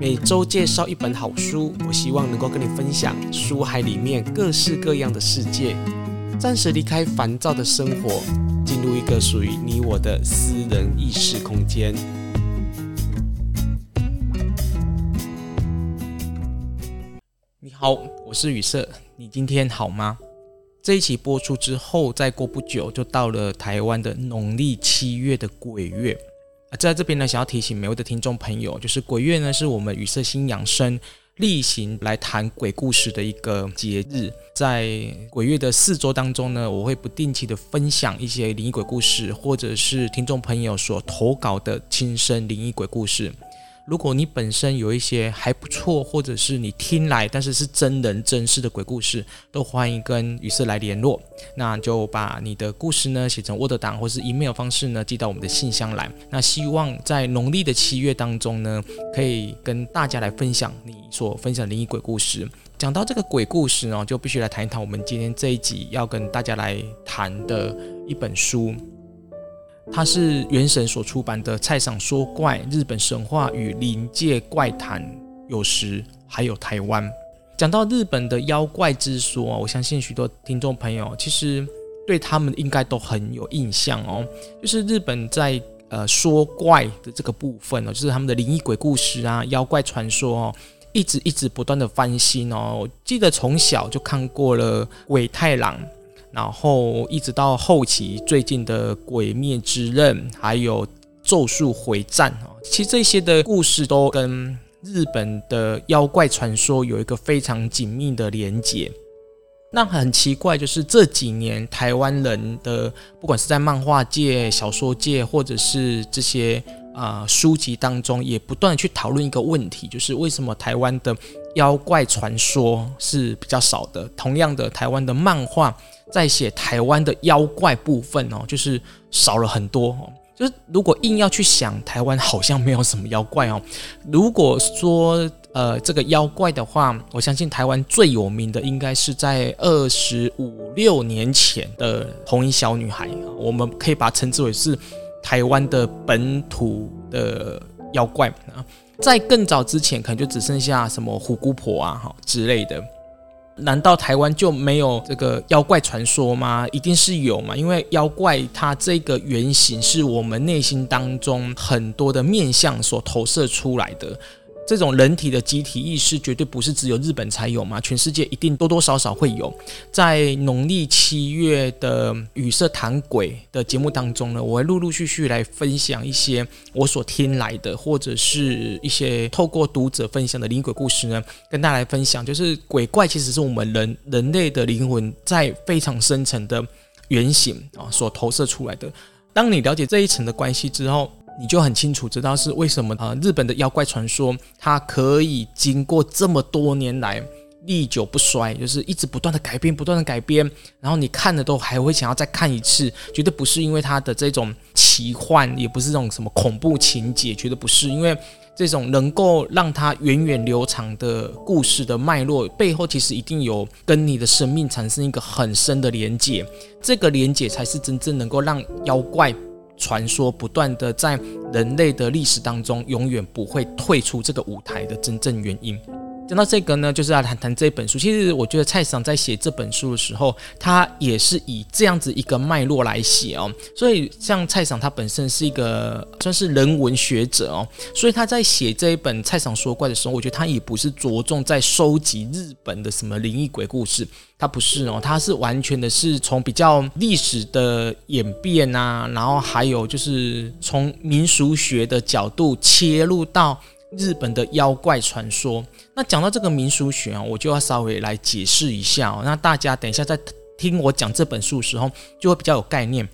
每周介绍一本好书，我希望能够跟你分享书海里面各式各样的世界，暂时离开烦躁的生活，进入一个属于你我的私人意识空间。你好，我是雨色，你今天好吗？这一期播出之后，再过不久就到了台湾的农历七月的鬼月。在这边呢，想要提醒每位的听众朋友，就是鬼月呢，是我们雨色心养生例行来谈鬼故事的一个节日。在鬼月的四周当中呢，我会不定期的分享一些灵异鬼故事，或者是听众朋友所投稿的亲身灵异鬼故事。如果你本身有一些还不错，或者是你听来但是是真人真事的鬼故事，都欢迎跟雨色来联络。那就把你的故事呢写成 Word 档或是 email 方式呢寄到我们的信箱来。那希望在农历的七月当中呢，可以跟大家来分享你所分享的灵异鬼故事。讲到这个鬼故事呢，就必须来谈一谈我们今天这一集要跟大家来谈的一本书。它是原神所出版的《菜场说怪：日本神话与灵界怪谈有时还有台湾》。讲到日本的妖怪之说，我相信许多听众朋友其实对他们应该都很有印象哦。就是日本在呃说怪的这个部分哦，就是他们的灵异鬼故事啊、妖怪传说哦，一直一直不断的翻新哦。我记得从小就看过了《鬼太郎》。然后一直到后期最近的《鬼灭之刃》，还有《咒术回战》啊，其实这些的故事都跟日本的妖怪传说有一个非常紧密的连结。那很奇怪，就是这几年台湾人的，不管是在漫画界、小说界，或者是这些啊、书籍当中，也不断地去讨论一个问题，就是为什么台湾的妖怪传说是比较少的？同样的，台湾的漫画。在写台湾的妖怪部分哦，就是少了很多哦。就是如果硬要去想，台湾好像没有什么妖怪哦。如果说呃这个妖怪的话，我相信台湾最有名的应该是在二十五六年前的红衣小女孩，我们可以把它称之为是台湾的本土的妖怪啊。在更早之前，可能就只剩下什么虎姑婆啊哈之类的。难道台湾就没有这个妖怪传说吗？一定是有嘛，因为妖怪它这个原型是我们内心当中很多的面相所投射出来的。这种人体的集体意识绝对不是只有日本才有嘛，全世界一定多多少少会有。在农历七月的雨色谈鬼的节目当中呢，我会陆陆续续来分享一些我所听来的，或者是一些透过读者分享的灵鬼故事呢，跟大家来分享。就是鬼怪其实是我们人人类的灵魂在非常深层的原型啊所投射出来的。当你了解这一层的关系之后，你就很清楚知道是为什么啊？日本的妖怪传说它可以经过这么多年来历久不衰，就是一直不断的改编，不断的改编，然后你看了都还会想要再看一次，绝对不是因为它的这种奇幻，也不是这种什么恐怖情节，绝对不是，因为这种能够让它源远流长的故事的脉络背后，其实一定有跟你的生命产生一个很深的连结，这个连结才是真正能够让妖怪。传说不断的在人类的历史当中，永远不会退出这个舞台的真正原因。讲到这个呢，就是要谈谈这本书。其实我觉得蔡爽在写这本书的时候，他也是以这样子一个脉络来写哦。所以像蔡爽他本身是一个算是人文学者哦，所以他在写这一本《蔡爽说怪》的时候，我觉得他也不是着重在收集日本的什么灵异鬼故事，他不是哦，他是完全的是从比较历史的演变啊，然后还有就是从民俗学的角度切入到。日本的妖怪传说，那讲到这个民俗学啊，我就要稍微来解释一下哦。那大家等一下在听我讲这本书的时候，就会比较有概念。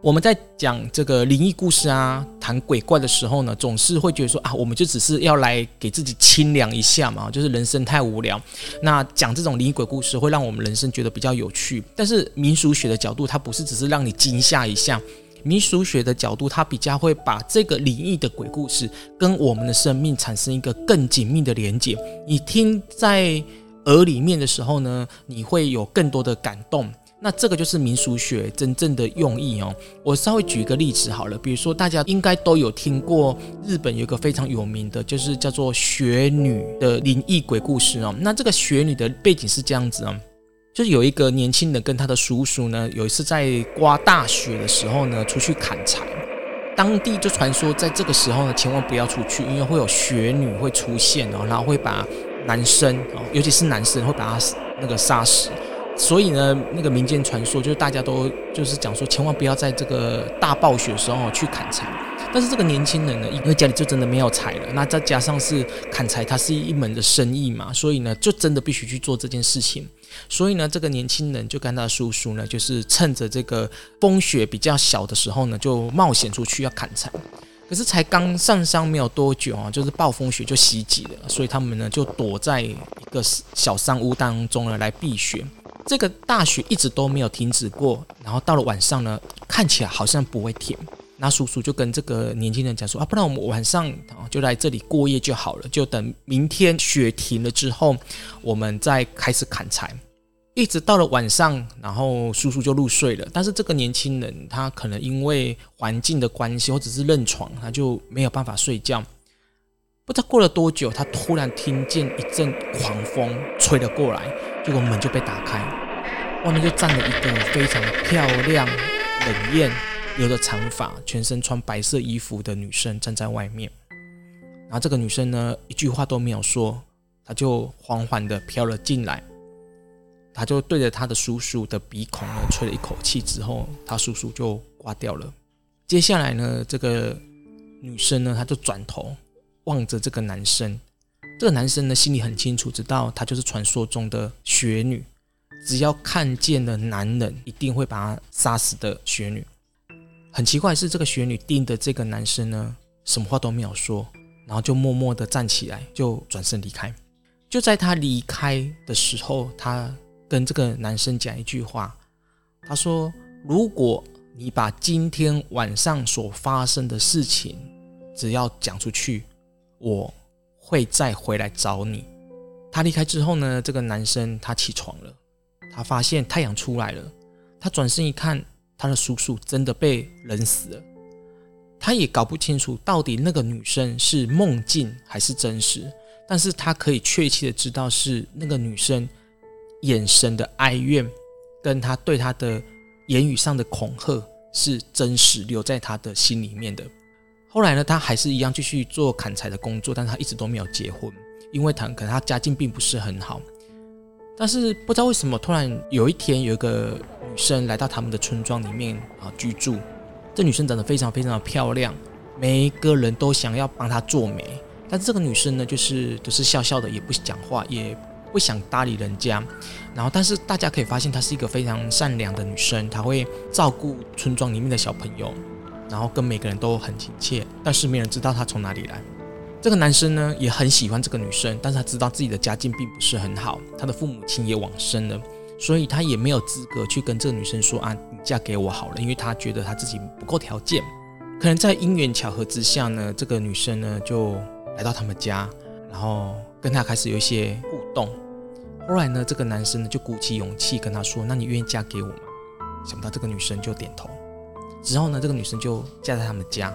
我们在讲这个灵异故事啊，谈鬼怪的时候呢，总是会觉得说啊，我们就只是要来给自己清凉一下嘛，就是人生太无聊。那讲这种灵异鬼故事，会让我们人生觉得比较有趣。但是民俗学的角度，它不是只是让你惊吓一下。民俗学的角度，它比较会把这个灵异的鬼故事跟我们的生命产生一个更紧密的连接。你听在耳里面的时候呢，你会有更多的感动。那这个就是民俗学真正的用意哦。我稍微举一个例子好了，比如说大家应该都有听过日本有一个非常有名的，就是叫做雪女的灵异鬼故事哦。那这个雪女的背景是这样子哦，就是有一个年轻人跟他的叔叔呢，有一次在刮大雪的时候呢，出去砍柴，当地就传说在这个时候呢，千万不要出去，因为会有雪女会出现哦，然后会把男生哦，尤其是男生会把他那个杀死。所以呢，那个民间传说就是大家都就是讲说，千万不要在这个大暴雪的时候去砍柴。但是这个年轻人呢，因为家里就真的没有柴了，那再加上是砍柴，它是一门的生意嘛，所以呢，就真的必须去做这件事情。所以呢，这个年轻人就跟他叔叔呢，就是趁着这个风雪比较小的时候呢，就冒险出去要砍柴。可是才刚上山没有多久啊，就是暴风雪就袭击了，所以他们呢就躲在一个小山屋当中呢来避雪。这个大雪一直都没有停止过，然后到了晚上呢，看起来好像不会停。那叔叔就跟这个年轻人讲说：“啊，不然我们晚上就来这里过夜就好了，就等明天雪停了之后，我们再开始砍柴。”一直到了晚上，然后叔叔就入睡了。但是这个年轻人他可能因为环境的关系，或者是认床，他就没有办法睡觉。不知道过了多久，他突然听见一阵狂风吹了过来，结果门就被打开，外面就站了一个非常漂亮、冷艳、留着长发、全身穿白色衣服的女生站在外面。然后这个女生呢，一句话都没有说，她就缓缓地飘了进来。他就对着他的叔叔的鼻孔呢吹了一口气之后，他叔叔就挂掉了。接下来呢，这个女生呢，她就转头。望着这个男生，这个男生呢，心里很清楚，知道她就是传说中的雪女。只要看见了男人，一定会把他杀死的雪女。很奇怪是，这个雪女盯的这个男生呢，什么话都没有说，然后就默默地站起来，就转身离开。就在他离开的时候，他跟这个男生讲一句话，他说：“如果你把今天晚上所发生的事情，只要讲出去。”我会再回来找你。他离开之后呢，这个男生他起床了，他发现太阳出来了。他转身一看，他的叔叔真的被冷死了。他也搞不清楚到底那个女生是梦境还是真实，但是他可以确切的知道是那个女生眼神的哀怨，跟他对他的言语上的恐吓是真实留在他的心里面的。后来呢，他还是一样继续做砍柴的工作，但是他一直都没有结婚，因为他可能他家境并不是很好。但是不知道为什么，突然有一天有一个女生来到他们的村庄里面啊居住。这女生长得非常非常的漂亮，每一个人都想要帮她做媒。但是这个女生呢，就是都、是笑笑的，也不讲话，也不想搭理人家。然后，但是大家可以发现，她是一个非常善良的女生，她会照顾村庄里面的小朋友。然后跟每个人都很亲切，但是没人知道他从哪里来。这个男生呢也很喜欢这个女生，但是他知道自己的家境并不是很好，他的父母亲也往生了，所以他也没有资格去跟这个女生说啊，你嫁给我好了，因为他觉得他自己不够条件。可能在因缘巧合之下呢，这个女生呢就来到他们家，然后跟他开始有一些互动。后来呢，这个男生呢就鼓起勇气跟他说：“那你愿意嫁给我吗？”想不到这个女生就点头。之后呢，这个女生就嫁在他们家。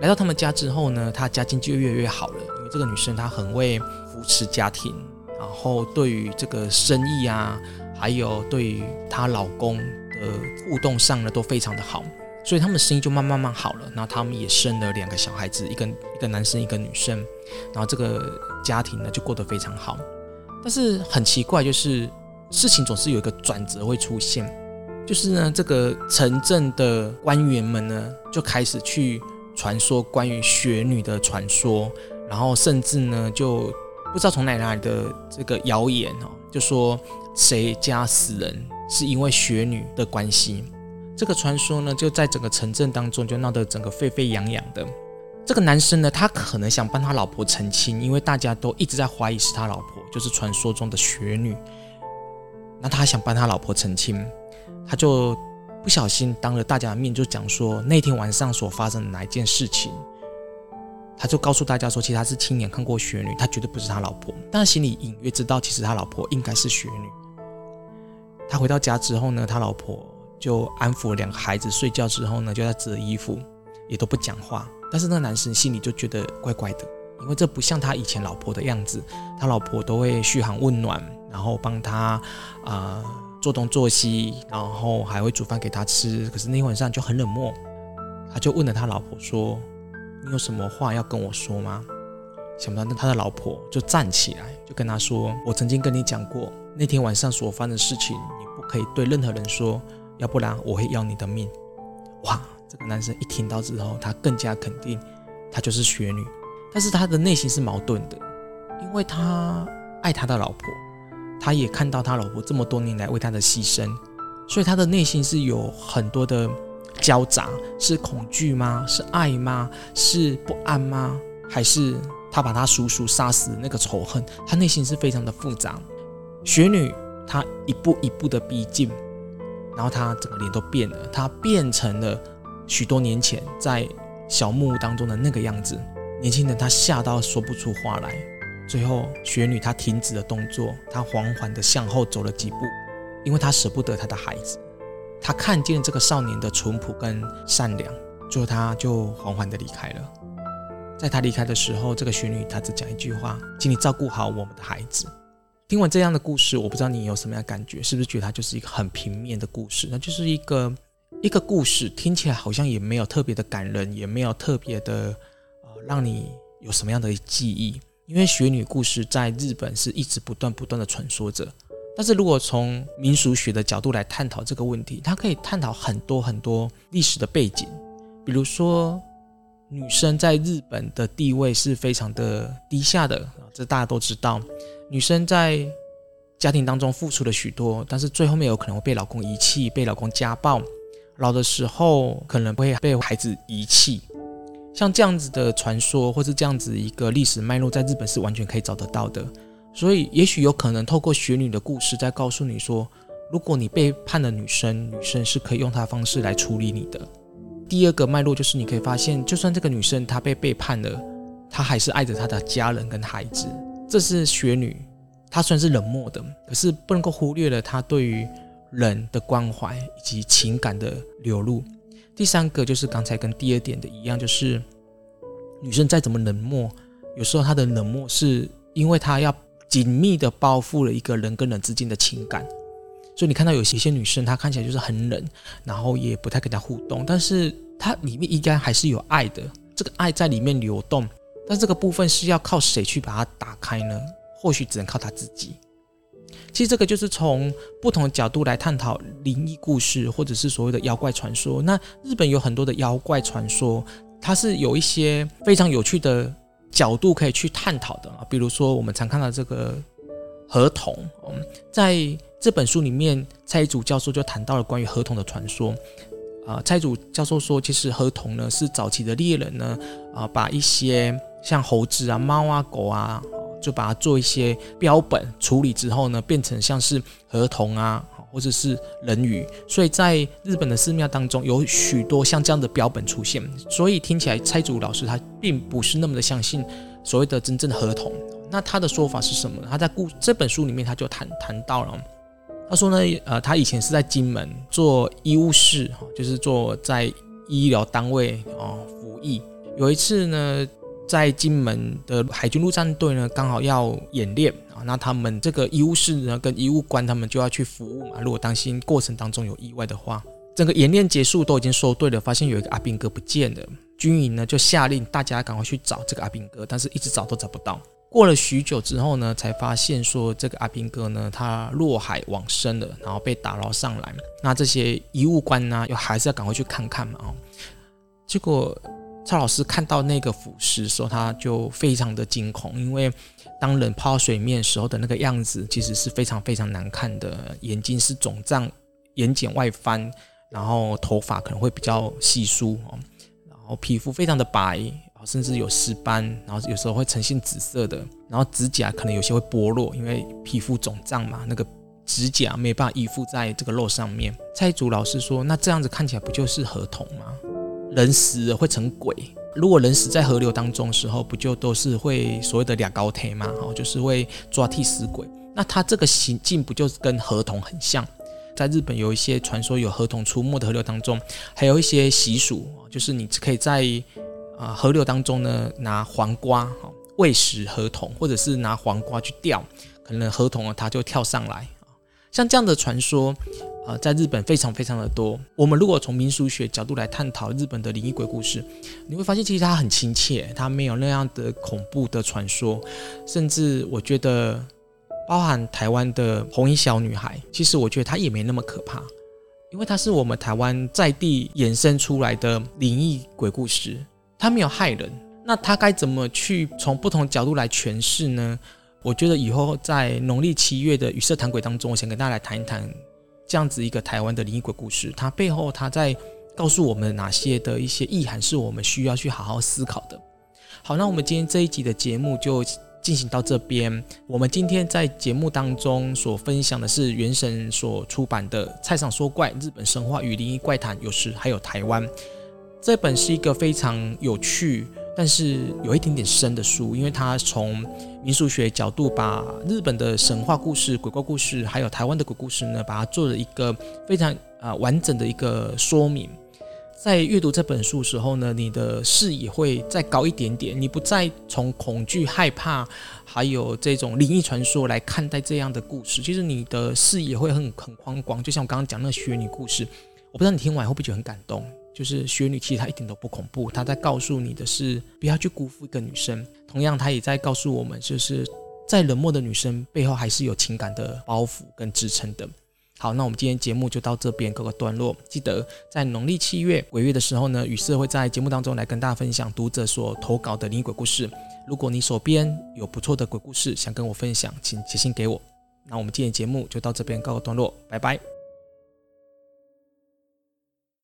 来到他们家之后呢，她家境就越来越好了，因为这个女生她很会扶持家庭，然后对于这个生意啊，还有对于她老公的互动上呢，都非常的好，所以他们的生意就慢慢慢好了。然后他们也生了两个小孩子，一个一个男生，一个女生。然后这个家庭呢，就过得非常好。但是很奇怪，就是事情总是有一个转折会出现。就是呢，这个城镇的官员们呢，就开始去传说关于雪女的传说，然后甚至呢，就不知道从哪里来的这个谣言哦，就说谁家死人是因为雪女的关系。这个传说呢，就在整个城镇当中就闹得整个沸沸扬扬的。这个男生呢，他可能想帮他老婆澄清，因为大家都一直在怀疑是他老婆，就是传说中的雪女。那他想帮他老婆澄清。他就不小心当着大家的面就讲说那天晚上所发生的哪一件事情，他就告诉大家说，其实他是亲眼看过雪女，他绝对不是他老婆，但他心里隐约知道，其实他老婆应该是雪女。他回到家之后呢，他老婆就安抚两个孩子睡觉之后呢，就在折衣服，也都不讲话。但是那个男生心里就觉得怪怪的，因为这不像他以前老婆的样子，他老婆都会嘘寒问暖，然后帮他啊、做东做西，然后还会煮饭给他吃。可是那天晚上就很冷漠，他就问了他老婆说：“你有什么话要跟我说吗？”想不到那他的老婆就站起来，就跟他说：“我曾经跟你讲过，那天晚上所发生的事情，你不可以对任何人说，要不然我会要你的命。”哇！这个男生一听到之后，他更加肯定，他就是雪女。但是他的内心是矛盾的，因为他爱他的老婆，他也看到他老婆这么多年来为他的牺牲，所以他的内心是有很多的交杂：是恐惧吗？是爱吗？是不安吗？还是他把他叔叔杀死那个仇恨？他内心是非常的复杂。雪女她一步一步的逼近，然后她整个脸都变了，她变成了。许多年前，在小木屋当中的那个样子，年轻人他吓到说不出话来。最后，雪女她停止了动作，她缓缓地向后走了几步，因为她舍不得她的孩子。她看见这个少年的淳朴跟善良，最后她就缓缓地离开了。在她离开的时候，这个雪女她只讲一句话：“请你照顾好我们的孩子。”听完这样的故事，我不知道你有什么样的感觉，是不是觉得它就是一个很平面的故事？那就是一个。一个故事听起来好像也没有特别的感人，也没有特别的呃让你有什么样的记忆。因为雪女故事在日本是一直不断不断的传说着。但是如果从民俗学的角度来探讨这个问题，它可以探讨很多很多历史的背景。比如说，女生在日本的地位是非常的低下的，这大家都知道。女生在家庭当中付出了许多，但是最后面有可能会被老公遗弃，被老公家暴。老的时候可能会被孩子遗弃，像这样子的传说，或是这样子一个历史脉络，在日本是完全可以找得到的。所以，也许有可能透过雪女的故事，在告诉你说，如果你背叛了女生，女生是可以用她的方式来处理你的。第二个脉络就是，你可以发现，就算这个女生她被背叛了，她还是爱着她的家人跟孩子。这是雪女，她虽然是冷漠的，可是不能够忽略了她对于。人的关怀以及情感的流露。第三个就是刚才跟第二点的一样，就是女生再怎么冷漠，有时候她的冷漠是因为她要紧密的包覆了一个人跟人之间的情感。所以你看到有些些女生，她看起来就是很冷，然后也不太跟她互动，但是她里面应该还是有爱的，这个爱在里面流动。但这个部分是要靠谁去把它打开呢？或许只能靠她自己。其实这个就是从不同的角度来探讨灵异故事，或者是所谓的妖怪传说。那日本有很多的妖怪传说，它是有一些非常有趣的角度可以去探讨的啊。比如说我们常看到这个河童，嗯，在这本书里面，蔡主教授就谈到了关于河童的传说。啊，蔡主教授说，其实河童呢是早期的猎人呢，啊，把一些像猴子啊、猫啊、狗啊。就把它做一些标本处理之后呢，变成像是河童啊，或者是人鱼，所以在日本的寺庙当中有许多像这样的标本出现。所以听起来蔡祖老师他并不是那么的相信所谓的真正的河童。那他的说法是什么呢？他在故这本书里面他就谈谈到了，他说呢，呃，他以前是在金门做医务室，就是做在医疗单位啊服役。有一次呢。在金门的海军陆战队呢，刚好要演练啊，那他们这个医务室呢，跟医务官他们就要去服务嘛。如果担心过程当中有意外的话，整个演练结束都已经收队了，发现有一个阿兵哥不见了，军营呢就下令大家赶快去找这个阿兵哥，但是一直找都找不到。过了许久之后呢，才发现说这个阿兵哥呢，他落海往生了，然后被打捞上来。那这些医务官呢，又还是要赶快去看看嘛，哦，结果。蔡老师看到那个腐尸的时候，他就非常的惊恐，因为当人泡水面时候的那个样子，其实是非常非常难看的。眼睛是肿胀，眼睑外翻，然后头发可能会比较稀疏哦，然后皮肤非常的白，甚至有尸斑，然后有时候会呈现紫色的，然后指甲可能有些会剥落，因为皮肤肿胀嘛，那个指甲没办法依附在这个肉上面。蔡祖老师说：“那这样子看起来不就是河童吗？”人死了会成鬼，如果人死在河流当中时候，不就都是会所谓的俩高铁吗？哦，就是会抓替死鬼。那他这个行径不就是跟河童很像？在日本有一些传说有河童出没的河流当中，还有一些习俗，就是你可以在啊河流当中呢拿黄瓜喂食河童，或者是拿黄瓜去钓，可能河童啊它就跳上来。像这样的传说。啊，在日本非常非常的多。我们如果从民俗学角度来探讨日本的灵异鬼故事，你会发现其实它很亲切，它没有那样的恐怖的传说。甚至我觉得，包含台湾的红衣小女孩，其实我觉得她也没那么可怕，因为她是我们台湾在地衍生出来的灵异鬼故事，他没有害人。那他该怎么去从不同角度来诠释呢？我觉得以后在农历七月的与色谈鬼当中，我想跟大家来谈一谈。这样子一个台湾的灵异鬼故事，它背后它在告诉我们哪些的一些意涵，是我们需要去好好思考的。好，那我们今天这一集的节目就进行到这边。我们今天在节目当中所分享的是原神所出版的《菜场说怪：日本神话与灵异怪谈》，有时还有台湾。这本是一个非常有趣，但是有一点点深的书，因为它从民俗学角度把日本的神话故事、鬼怪故事，还有台湾的鬼故事呢，把它做了一个非常啊完整的一个说明。在阅读这本书的时候呢，你的视野会再高一点点，你不再从恐惧、害怕，还有这种灵异传说来看待这样的故事，其实你的视野会很很宽广。就像我刚刚讲那个雪女故事，我不知道你听完会不会觉得很感动。就是雪女，其实她一点都不恐怖。她在告诉你的是，不要去辜负一个女生。同样，她也在告诉我们，就是在冷漠的女生背后，还是有情感的包袱跟支撑的。好，那我们今天节目就到这边告个段落。记得在农历七月鬼月的时候呢，雨色会在节目当中来跟大家分享读者所投稿的灵异鬼故事。如果你手边有不错的鬼故事想跟我分享，请写信给我。那我们今天节目就到这边告个段落，拜拜。